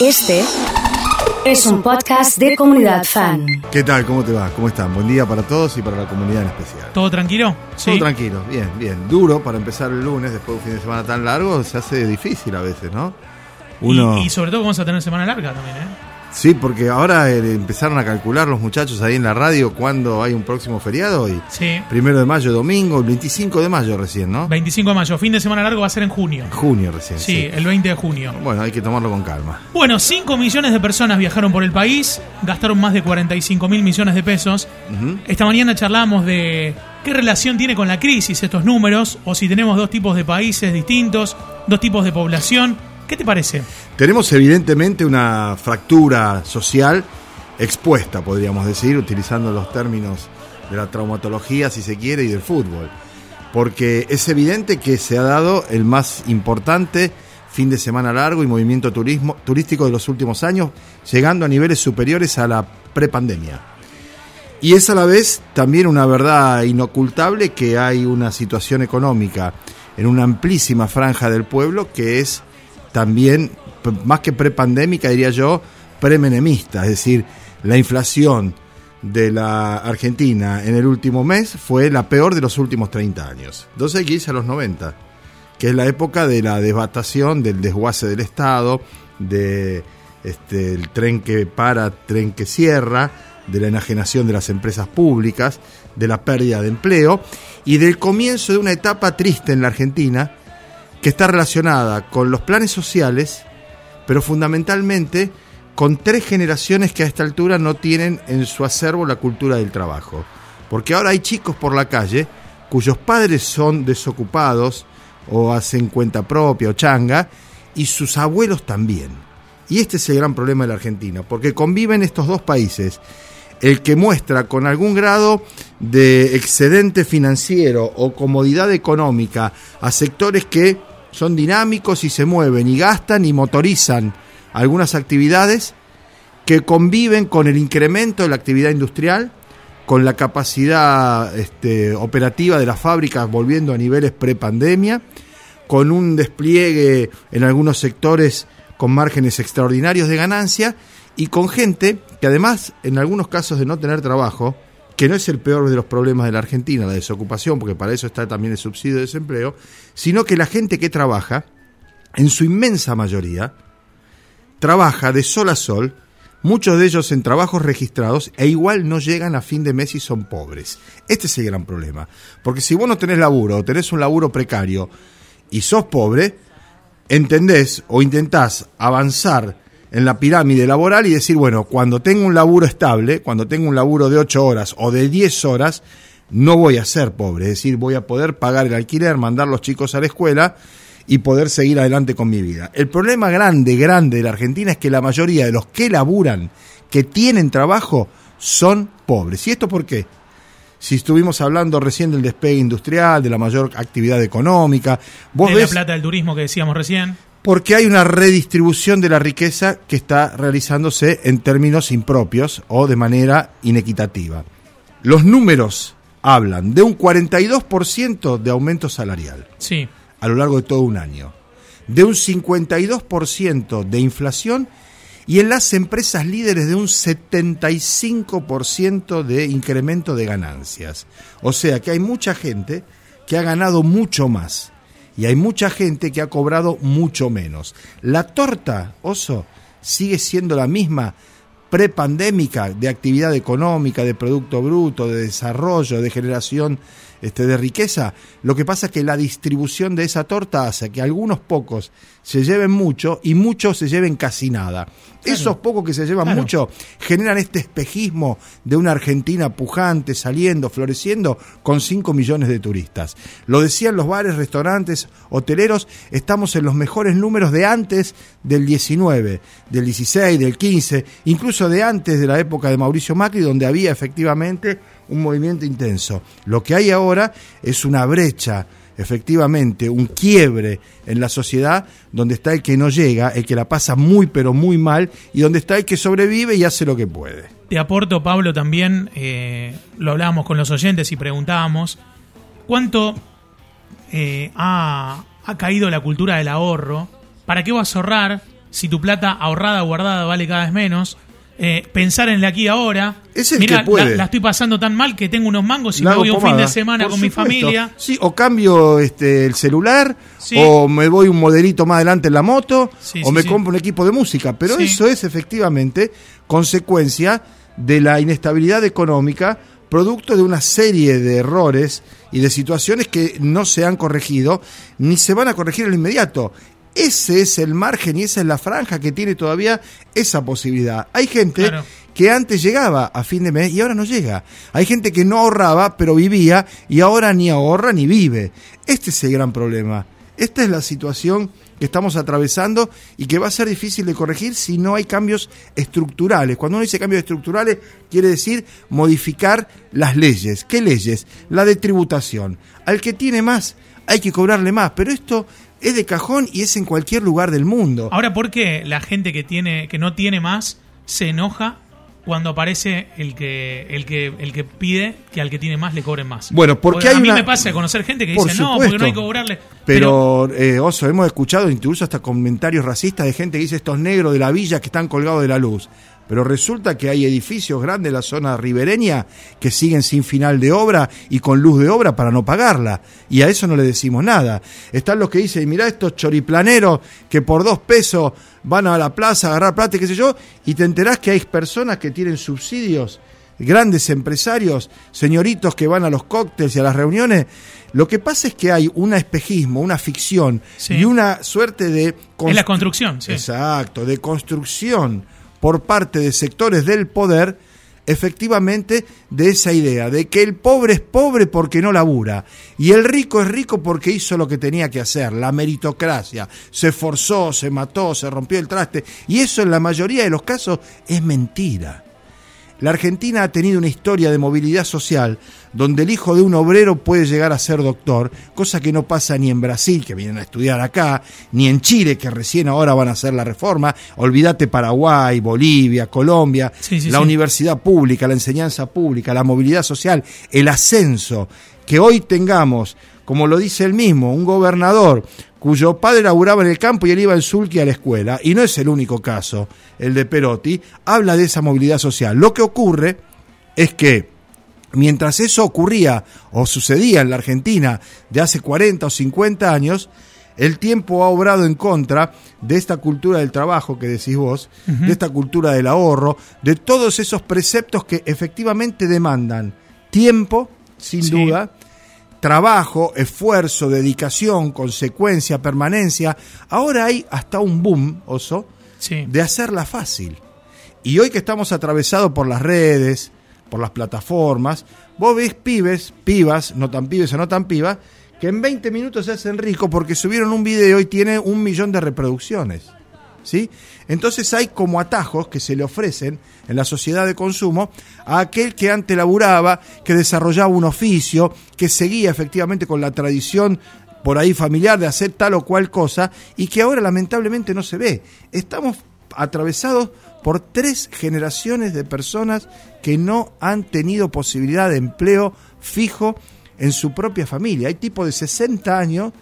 Este es un podcast de comunidad fan. ¿Qué tal? ¿Cómo te va? ¿Cómo están? Buen día para todos y para la comunidad en especial. ¿Todo tranquilo? Todo tranquilo, bien, bien. Duro para empezar el lunes después de un fin de semana tan largo, se hace difícil a veces, ¿no? Uno... Y, y sobre todo vamos a tener semana larga también, ¿eh? Sí, porque ahora eh, empezaron a calcular los muchachos ahí en la radio cuándo hay un próximo feriado. Y sí. Primero de mayo, domingo, el 25 de mayo recién, ¿no? 25 de mayo, fin de semana largo va a ser en junio. Junio recién. Sí, el 20 de junio. Bueno, hay que tomarlo con calma. Bueno, 5 millones de personas viajaron por el país, gastaron más de 45 mil millones de pesos. Esta mañana charlamos de qué relación tiene con la crisis estos números, o si tenemos dos tipos de países distintos, dos tipos de población ¿Qué te parece? Tenemos evidentemente una fractura social expuesta, podríamos decir, utilizando los términos de la traumatología, si se quiere, y del fútbol. Porque es evidente que se ha dado el más importante fin de semana largo y movimiento turismo, turístico de los últimos años, llegando a niveles superiores a la prepandemia. Y es a la vez también una verdad inocultable que hay una situación económica en una amplísima franja del pueblo que es también, más que prepandémica, diría yo, premenemista, es decir, la inflación de la Argentina en el último mes fue la peor de los últimos 30 años. Entonces hay que a los 90, que es la época de la desbatación, del desguace del Estado, de este, el tren que para, tren que cierra, de la enajenación de las empresas públicas, de la pérdida de empleo y del comienzo de una etapa triste en la Argentina que está relacionada con los planes sociales, pero fundamentalmente con tres generaciones que a esta altura no tienen en su acervo la cultura del trabajo. Porque ahora hay chicos por la calle cuyos padres son desocupados o hacen cuenta propia o changa, y sus abuelos también. Y este es el gran problema de la Argentina, porque conviven estos dos países. El que muestra con algún grado de excedente financiero o comodidad económica a sectores que son dinámicos y se mueven y gastan y motorizan algunas actividades que conviven con el incremento de la actividad industrial, con la capacidad este, operativa de las fábricas volviendo a niveles prepandemia, con un despliegue en algunos sectores con márgenes extraordinarios de ganancia y con gente que además en algunos casos de no tener trabajo, que no es el peor de los problemas de la Argentina, la desocupación, porque para eso está también el subsidio de desempleo, sino que la gente que trabaja, en su inmensa mayoría, trabaja de sol a sol, muchos de ellos en trabajos registrados, e igual no llegan a fin de mes y son pobres. Este es el gran problema. Porque si vos no tenés laburo o tenés un laburo precario y sos pobre, entendés o intentás avanzar en la pirámide laboral y decir, bueno, cuando tengo un laburo estable, cuando tengo un laburo de 8 horas o de 10 horas, no voy a ser pobre, es decir, voy a poder pagar el alquiler, mandar los chicos a la escuela y poder seguir adelante con mi vida. El problema grande, grande de la Argentina es que la mayoría de los que laburan, que tienen trabajo, son pobres. ¿Y esto por qué? Si estuvimos hablando recién del despegue industrial, de la mayor actividad económica, vos de la plata del turismo que decíamos recién porque hay una redistribución de la riqueza que está realizándose en términos impropios o de manera inequitativa. Los números hablan de un 42% de aumento salarial sí. a lo largo de todo un año, de un 52% de inflación y en las empresas líderes de un 75% de incremento de ganancias. O sea que hay mucha gente que ha ganado mucho más y hay mucha gente que ha cobrado mucho menos. La torta, oso, sigue siendo la misma prepandémica de actividad económica, de producto bruto, de desarrollo, de generación este, de riqueza. Lo que pasa es que la distribución de esa torta hace que algunos pocos se lleven mucho y muchos se lleven casi nada. Esos pocos que se llevan mucho generan este espejismo de una Argentina pujante, saliendo, floreciendo, con 5 millones de turistas. Lo decían los bares, restaurantes, hoteleros, estamos en los mejores números de antes del 19, del 16, del 15, incluso de antes de la época de Mauricio Macri, donde había efectivamente un movimiento intenso. Lo que hay ahora es una brecha, efectivamente, un quiebre en la sociedad donde está el que no llega, el que la pasa muy pero muy mal y donde está el que sobrevive y hace lo que puede. Te aporto, Pablo, también, eh, lo hablábamos con los oyentes y preguntábamos, ¿cuánto eh, ha, ha caído la cultura del ahorro? ¿Para qué vas a ahorrar si tu plata ahorrada, guardada, vale cada vez menos. Eh, pensar en el aquí y ahora. Es el Mirá, que puede. La, la estoy pasando tan mal que tengo unos mangos y me voy un fin de semana Por con mi familia. Sí, o cambio este, el celular, Sí. o me voy un modelito más adelante en la moto, Sí, o sí, me compro un equipo de música. Pero eso es efectivamente consecuencia de la inestabilidad económica, producto de una serie de errores y de situaciones que no se han corregido, ni se van a corregir en lo inmediato. Ese es el margen y esa es la franja que tiene todavía esa posibilidad. Hay gente Claro. que antes llegaba a fin de mes y ahora no llega. Hay gente que no ahorraba, pero vivía y ahora ni ahorra ni vive. Este es el gran problema. Esta es la situación que estamos atravesando y que va a ser difícil de corregir si no hay cambios estructurales. Cuando uno dice cambios estructurales, quiere decir modificar las leyes. ¿Qué leyes? La de tributación. Al que tiene más, hay que cobrarle más. Pero esto es de cajón y es en cualquier lugar del mundo. Ahora, ¿por qué la gente que tiene, que no tiene más, se enoja cuando aparece el que, el que, el que pide que al que tiene más le cobren más? Bueno, porque a hay mí una- me pasa de conocer gente que Por dice no, porque no hay que cobrarle. Pero, eh, Oso, hemos escuchado incluso hasta comentarios racistas de gente que dice estos negros de la villa que están colgados de la luz. Pero resulta que hay edificios grandes en la zona ribereña que siguen sin final de obra y con luz de obra para no pagarla. Y a eso no le decimos nada. Están los que dicen, mirá estos choriplaneros que por dos pesos van a la plaza a agarrar plata y qué sé yo, y te enterás que hay personas que tienen subsidios grandes empresarios, señoritos que van a los cócteles y a las reuniones. Lo que pasa es que hay un espejismo, una ficción Sí. y una suerte de... Es la construcción, sí. Exacto, de construcción por parte de sectores del poder, efectivamente, de esa idea, de que el pobre es pobre porque no labura, y el rico es rico porque hizo lo que tenía que hacer, la meritocracia, se esforzó, se mató, se rompió el traste, y eso en la mayoría de los casos es mentira. La Argentina ha tenido una historia de movilidad social donde el hijo de un obrero puede llegar a ser doctor, cosa que no pasa ni en Brasil, que vienen a estudiar acá, ni en Chile, que recién ahora van a hacer la reforma. Olvídate Paraguay, Bolivia, Colombia, Sí, sí, la sí. universidad pública, la enseñanza pública, la movilidad social, el ascenso. Que hoy tengamos, como lo dice él mismo, un gobernador cuyo padre laburaba en el campo y él iba en sulky a la escuela, y no es el único caso, el de Perotti, habla de esa movilidad social. Lo que ocurre es que mientras eso ocurría o sucedía en la Argentina de hace 40 o 50 años, el tiempo ha obrado en contra de esta cultura del trabajo que decís vos, de esta cultura del ahorro, de todos esos preceptos que efectivamente demandan tiempo, sin Sí. duda, trabajo, esfuerzo, dedicación, consecuencia, permanencia. Ahora hay hasta un boom, oso, Sí. de hacerla fácil. Y hoy que estamos atravesados por las redes, por las plataformas, vos ves pibes, pibas, no tan pibes o no tan pibas, que en 20 minutos se hacen ricos porque subieron un video y tiene un millón de reproducciones. Entonces hay como atajos que se le ofrecen en la sociedad de consumo a aquel que antes laburaba, que desarrollaba un oficio, que seguía efectivamente con la tradición por ahí familiar de hacer tal o cual cosa y que ahora lamentablemente no se ve. Estamos atravesados por tres generaciones de personas que no han tenido posibilidad de empleo fijo en su propia familia. Hay tipos de 60 años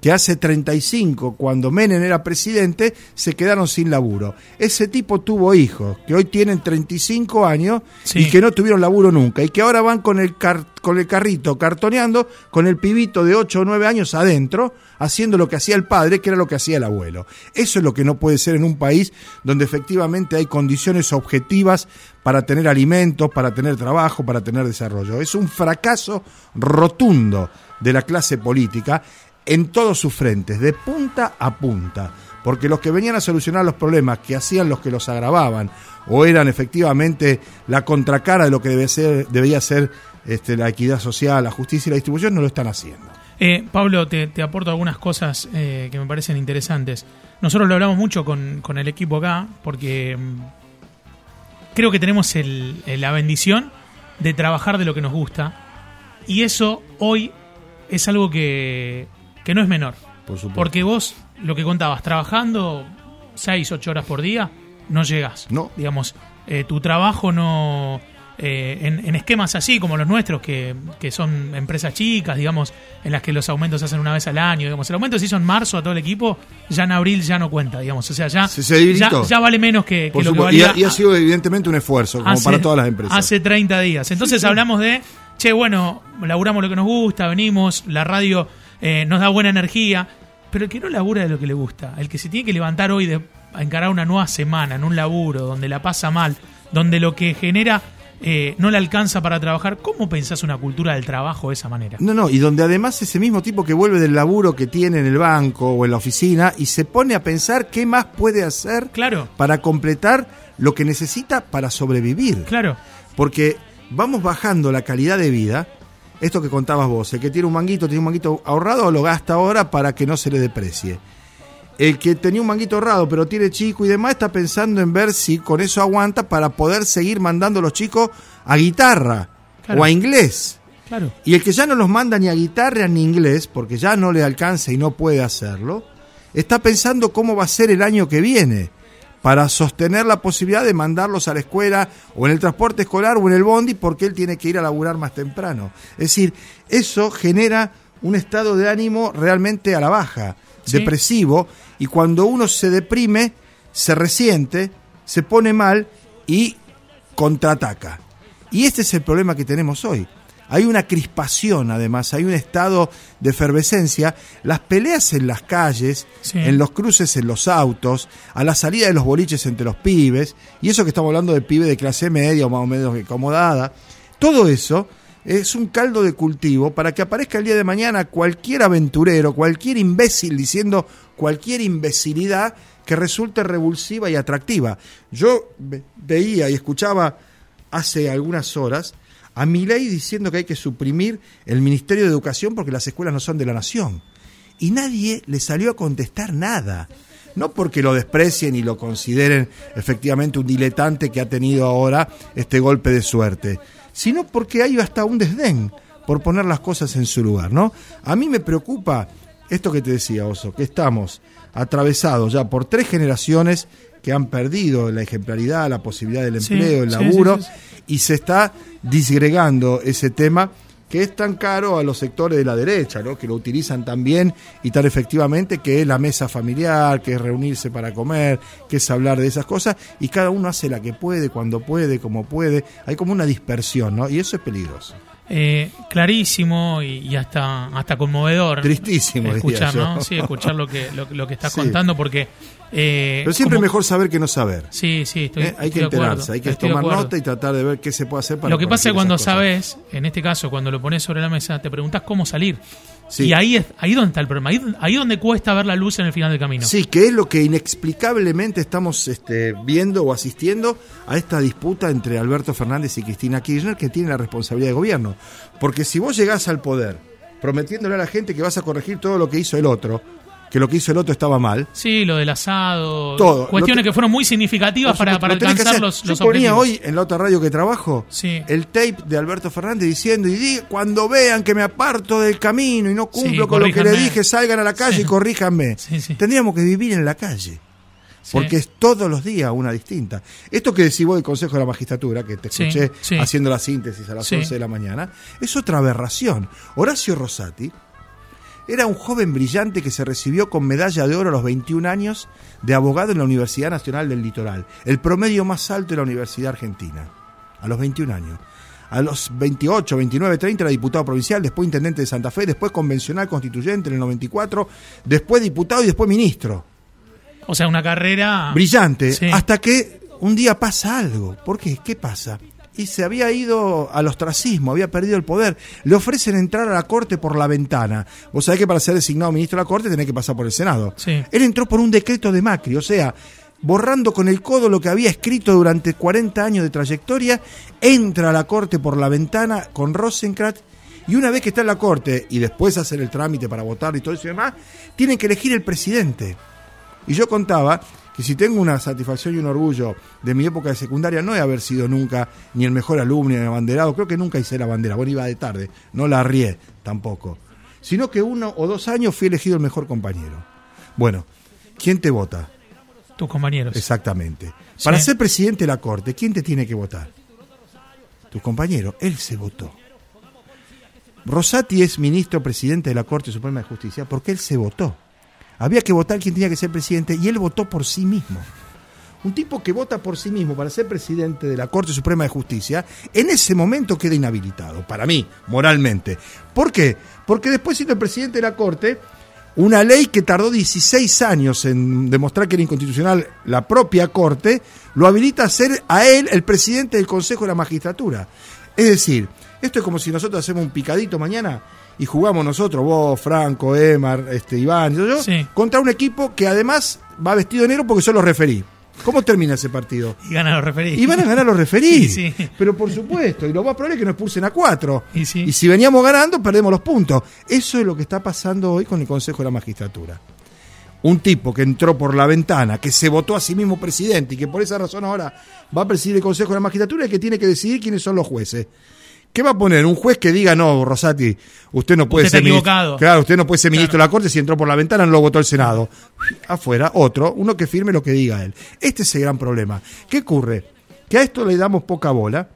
que hace 35, cuando Menem era presidente, se quedaron sin laburo. Ese tipo tuvo hijos, que hoy tienen 35 años Sí. y que no tuvieron laburo nunca, y que ahora van con el, car- con el carrito cartoneando, con el pibito de 8 o 9 años adentro, haciendo lo que hacía el padre, que era lo que hacía el abuelo. Eso es lo que no puede ser en un país donde efectivamente hay condiciones objetivas para tener alimentos, para tener trabajo, para tener desarrollo. Es un fracaso rotundo de la clase política en todos sus frentes, de punta a punta, porque los que venían a solucionar los problemas que hacían los que los agravaban o eran efectivamente la contracara de lo que debe ser, debía ser este, la equidad social, la justicia y la distribución, no lo están haciendo. Eh, Pablo, te, aporto algunas cosas eh, que me parecen interesantes. Nosotros lo hablamos mucho con, con el equipo acá, porque mm, creo que tenemos la bendición de trabajar de lo que nos gusta. Y eso hoy es algo que, que no es menor. Por supuesto. Porque vos, lo que contabas, trabajando 6, 8 horas por día, no llegas. No. Digamos, eh, tu trabajo no, eh, en, en esquemas así como los nuestros, que, que son empresas chicas, digamos, en las que los aumentos se hacen una vez al año, digamos, el aumento se hizo en marzo a todo el equipo, ya en abril ya no cuenta, digamos, o sea, ya, Se- ya, ya vale menos que, lo que supuesto. y, valía ha, y ha sido evidentemente un esfuerzo, como hace- para todas las empresas. Hace 30 días. Entonces hablamos de, che, bueno, laburamos lo que nos gusta, venimos, la radio eh, nos da buena energía, pero el que no labura de lo que le gusta, el que se tiene que levantar hoy de, a encarar una nueva semana en un laburo donde la pasa mal, donde lo que genera eh, no le alcanza para trabajar, ¿cómo pensás una cultura del trabajo de esa manera? No, no, y donde además ese mismo tipo que vuelve del laburo que tiene en el banco o en la oficina y se pone a pensar qué más puede hacer Claro, para completar lo que necesita para sobrevivir. claro, Porque vamos bajando la calidad de vida. Esto que contabas vos, el que tiene un manguito, tiene un manguito ahorrado, lo gasta ahora para que no se le deprecie. El que tenía un manguito ahorrado pero tiene chico y demás está pensando en ver si con eso aguanta para poder seguir mandando a los chicos a guitarra Claro. o a inglés. claro. Y el que ya no los manda ni a guitarra ni a inglés, porque ya no le alcanza y no puede hacerlo, está pensando cómo va a ser el año que viene para sostener la posibilidad de mandarlos a la escuela o en el transporte escolar o en el bondi porque él tiene que ir a laburar más temprano. Es decir, eso genera un estado de ánimo realmente a la baja, Sí. depresivo, y cuando uno se deprime, se resiente, se pone mal y contraataca. Y este es el problema que tenemos hoy. Hay una crispación, además, hay un estado de efervescencia. Las peleas en las calles, Sí. en los cruces en los autos, a la salida de los boliches entre los pibes, y eso que estamos hablando de pibe de clase media o más o menos acomodada, todo eso es un caldo de cultivo para que aparezca el día de mañana cualquier aventurero, cualquier imbécil diciendo cualquier imbecilidad que resulte revulsiva y atractiva. Yo ve- veía y escuchaba hace algunas horas a Milei diciendo que hay que suprimir el Ministerio de Educación porque las escuelas no son de la nación. Y nadie le salió a contestar nada. No porque lo desprecien y lo consideren efectivamente un diletante que ha tenido ahora este golpe de suerte, sino porque hay hasta un desdén por poner las cosas en su lugar, ¿no? A mí me preocupa esto que te decía, Oso, que estamos atravesados ya por tres generaciones que han perdido la ejemplaridad, la posibilidad del Sí, empleo, el laburo, sí, sí, y se está disgregando ese tema que es tan caro a los sectores de la derecha, ¿no? que lo utilizan tan bien y tan efectivamente, que es la mesa familiar, que es reunirse para comer, que es hablar de esas cosas, y cada uno hace la que puede, cuando puede, como puede. Hay como una dispersión, ¿no? Y eso es peligroso. Eh, clarísimo y, y hasta hasta conmovedor Tristísimo, escuchar. ¿no? sí escuchar lo que lo, lo que estás Sí. contando porque eh, Pero siempre es mejor saber que no saber. sí sí estoy, ¿eh? Hay que de enterarse, hay que estoy tomar nota y tratar de ver qué se puede hacer para lo que pasa es cuando sabes en este caso cuando lo pones sobre la mesa te preguntas cómo salir Sí. y ahí es ahí donde está el problema ahí, ahí donde cuesta ver la luz en el final del camino Sí, que es lo que inexplicablemente estamos este, viendo o asistiendo a esta disputa entre Alberto Fernández y Cristina Kirchner, que tiene la responsabilidad de gobierno. Porque si vos llegás al poder prometiéndole a la gente que vas a corregir todo lo que hizo el otro, que lo que hizo el otro estaba mal, Sí, lo del asado, Todo. cuestiones que fueron muy significativas para, para lo alcanzar los, Yo los ponía objetivos. hoy en la otra radio que trabajo Sí. el tape de Alberto Fernández diciendo y diga, cuando vean que me aparto del camino y no cumplo Sí, con lo que le dije, salgan a la calle Sí. y corríjanme. Sí, sí. Tendríamos que vivir en la calle. Porque es todos los días una distinta. Esto que decís vos del Consejo de la Magistratura, que te escuché haciendo la síntesis a las Sí. 11 de la mañana, es otra aberración. Horacio Rosati era un joven brillante que se recibió con medalla de oro a los 21 años de abogado en la Universidad Nacional del Litoral, el promedio más alto de la Universidad Argentina, a los 21 años. A los 28, 29, 30 era diputado provincial, después intendente de Santa Fe, después convencional constituyente en el 94, después diputado y después ministro o sea una carrera brillante, Sí. hasta que un día pasa algo. ¿Por qué? ¿Qué pasa? Y se había ido al ostracismo, había perdido el poder. Le ofrecen entrar a la corte por la ventana. Vos sabés que para ser designado ministro de la corte tenés que pasar por el Senado. Sí. Él entró por un decreto de Macri, o sea, borrando con el codo lo que había escrito durante 40 años de trayectoria, entra a la corte por la ventana con Rosenkrantz y una vez que está en la corte y después hacer el trámite para votar y todo eso y demás, tienen que elegir el presidente. Y yo contaba que si tengo una satisfacción y un orgullo de mi época de secundaria, no de haber sido nunca ni el mejor alumno ni el abanderado, creo que nunca hice la bandera, bueno, iba de tarde, no la arrié tampoco, sino que uno o dos años fui elegido el mejor compañero. Bueno, ¿quién te vota? tus compañeros Exactamente. Para ser presidente de la Corte, ¿quién te tiene que votar? tu compañero, él se votó. Rosati es ministro presidente de la Corte Suprema de Justicia porque él se votó. Había que votar quién tenía que ser presidente y él votó por sí mismo. Un tipo que vota por sí mismo para ser presidente de la Corte Suprema de Justicia, en ese momento queda inhabilitado, para mí, moralmente. ¿Por qué? Porque después siendo el presidente de la Corte, una ley que tardó 16 años en demostrar que era inconstitucional la propia Corte, lo habilita a ser a él el presidente del Consejo de la Magistratura. Es decir, esto es como si nosotros hacemos un picadito mañana y jugamos nosotros, vos, Franco, Emar, este, Iván, yo, yo Sí. contra un equipo que además va vestido de negro porque yo lo referí. ¿Cómo termina ese partido? Y gana los referidos. Y van a ganar los referís. Sí, sí. Pero por supuesto, y lo más probable es que nos expulsen a cuatro. Y sí. si veníamos ganando, perdemos los puntos. Eso es lo que está pasando hoy con el Consejo de la Magistratura. Un tipo que entró por la ventana, que se votó a sí mismo presidente y que por esa razón ahora va a presidir el Consejo de la Magistratura y que tiene que decidir quiénes son los jueces. ¿Qué va a poner? Un juez que diga, no, Rosati, usted no puede Usted ser ministro. Claro, usted no puede ser ministro Claro. de la Corte si entró por la ventana, no lo votó el Senado. Afuera, otro, uno que firme lo que diga él. Este es el gran problema. ¿Qué ocurre? Que a esto le damos poca bola,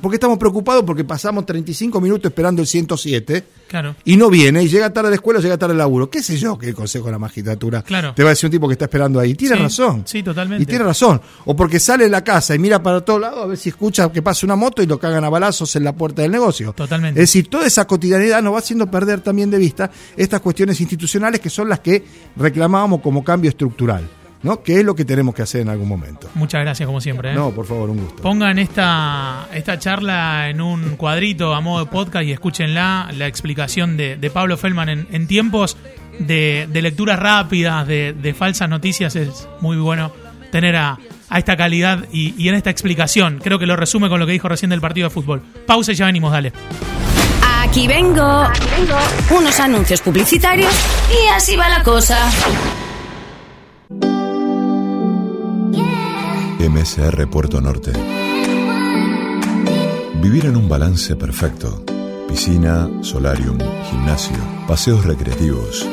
porque estamos preocupados porque pasamos 35 minutos esperando el 107 Claro. y no viene, y llega tarde a la escuela, llega tarde al laburo. ¿Qué sé yo que el Consejo de la Magistratura Claro. te va a decir un tipo que está esperando ahí? Tiene Sí, razón. sí, totalmente. Y tiene razón. O porque sale de la casa y mira para todos lados a ver si escucha que pasa una moto y lo cagan a balazos en la puerta del negocio. Totalmente. Es decir, toda esa cotidianidad nos va haciendo perder también de vista estas cuestiones institucionales que son las que reclamábamos como cambio estructural, ¿no? Que es lo que tenemos que hacer en algún momento. Muchas gracias, como siempre. ¿eh? No, por favor, un gusto. Pongan esta, esta charla en un cuadrito a modo de podcast y escúchenla, la explicación de, de Pablo Feldman en, en tiempos de, de lecturas rápidas, de, de falsas noticias, es muy bueno tener a, a esta calidad y, y en esta explicación. Creo que lo resume con lo que dijo recién del partido de fútbol. Pausa y ya venimos, dale. Aquí vengo. Unos anuncios publicitarios y así va la cosa. MSR Puerto Norte. Vivir en un balance perfecto. Piscina, solarium, gimnasio, paseos recreativos,